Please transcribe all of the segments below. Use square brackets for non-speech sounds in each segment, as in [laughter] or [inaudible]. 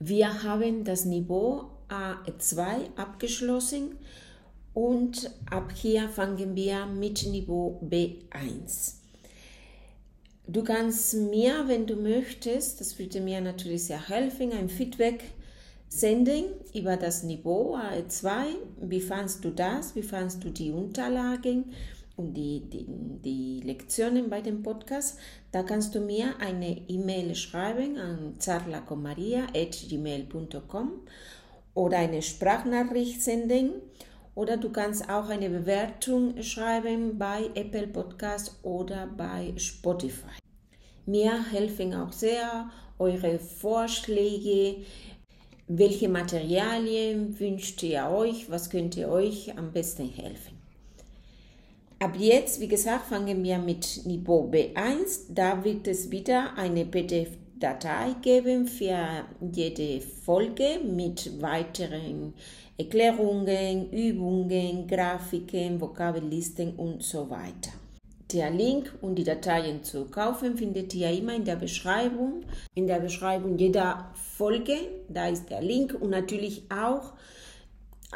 Wir haben das Niveau A2 abgeschlossen und ab hier fangen wir mit Niveau B1. Du kannst mir, wenn du möchtest, das würde mir natürlich sehr helfen, ein Feedback senden über das Niveau A2. Wie fandest du das? Wie fandest du die Unterlagen und die, die, die Lektionen bei dem Podcast? Da kannst du mir eine E-Mail schreiben an zarlacomaria.gmail.com oder eine Sprachnachricht senden oder du kannst auch eine Bewertung schreiben bei Apple Podcast oder bei Spotify. Mir helfen auch sehr eure Vorschläge. Welche Materialien wünscht ihr euch? Was könnt ihr euch am besten helfen? Ab jetzt, wie gesagt, fangen wir mit Niveau B1. Da wird es wieder eine PDF-Datei geben für jede Folge mit weiteren Erklärungen, Übungen, Grafiken, Vokabellisten und so weiter. Der Link und die Dateien zu kaufen findet ihr immer in der Beschreibung. In der Beschreibung jeder Folge, da ist der Link und natürlich auch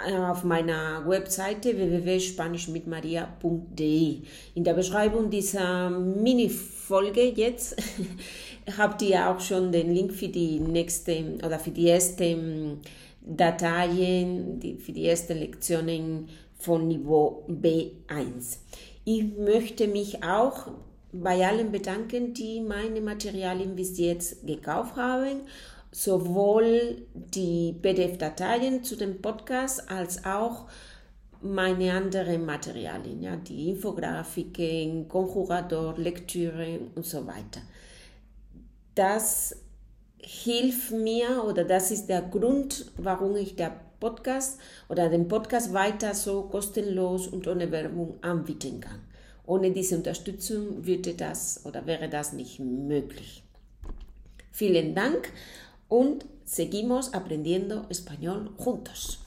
auf meiner Webseite www.spanischmitmaria.de. In der Beschreibung dieser Mini-Folge jetzt [laughs] habt ihr auch schon den Link für die nächste oder für die erste Dateien die, für die ersten Lektionen von Niveau B1. Ich möchte mich auch bei allen bedanken, die meine Materialien bis jetzt gekauft haben, sowohl die PDF-Dateien zu dem Podcast als auch meine anderen Materialien, ja, die Infografiken, Konjugador, Lektüre und so weiter. Das hilft mir oder das ist der Grund, warum ich der Podcast oder den Podcast weiter so kostenlos und ohne Werbung anbieten kann. Ohne diese Unterstützung würde das oder wäre das nicht möglich. Vielen Dank und seguimos aprendiendo español juntos.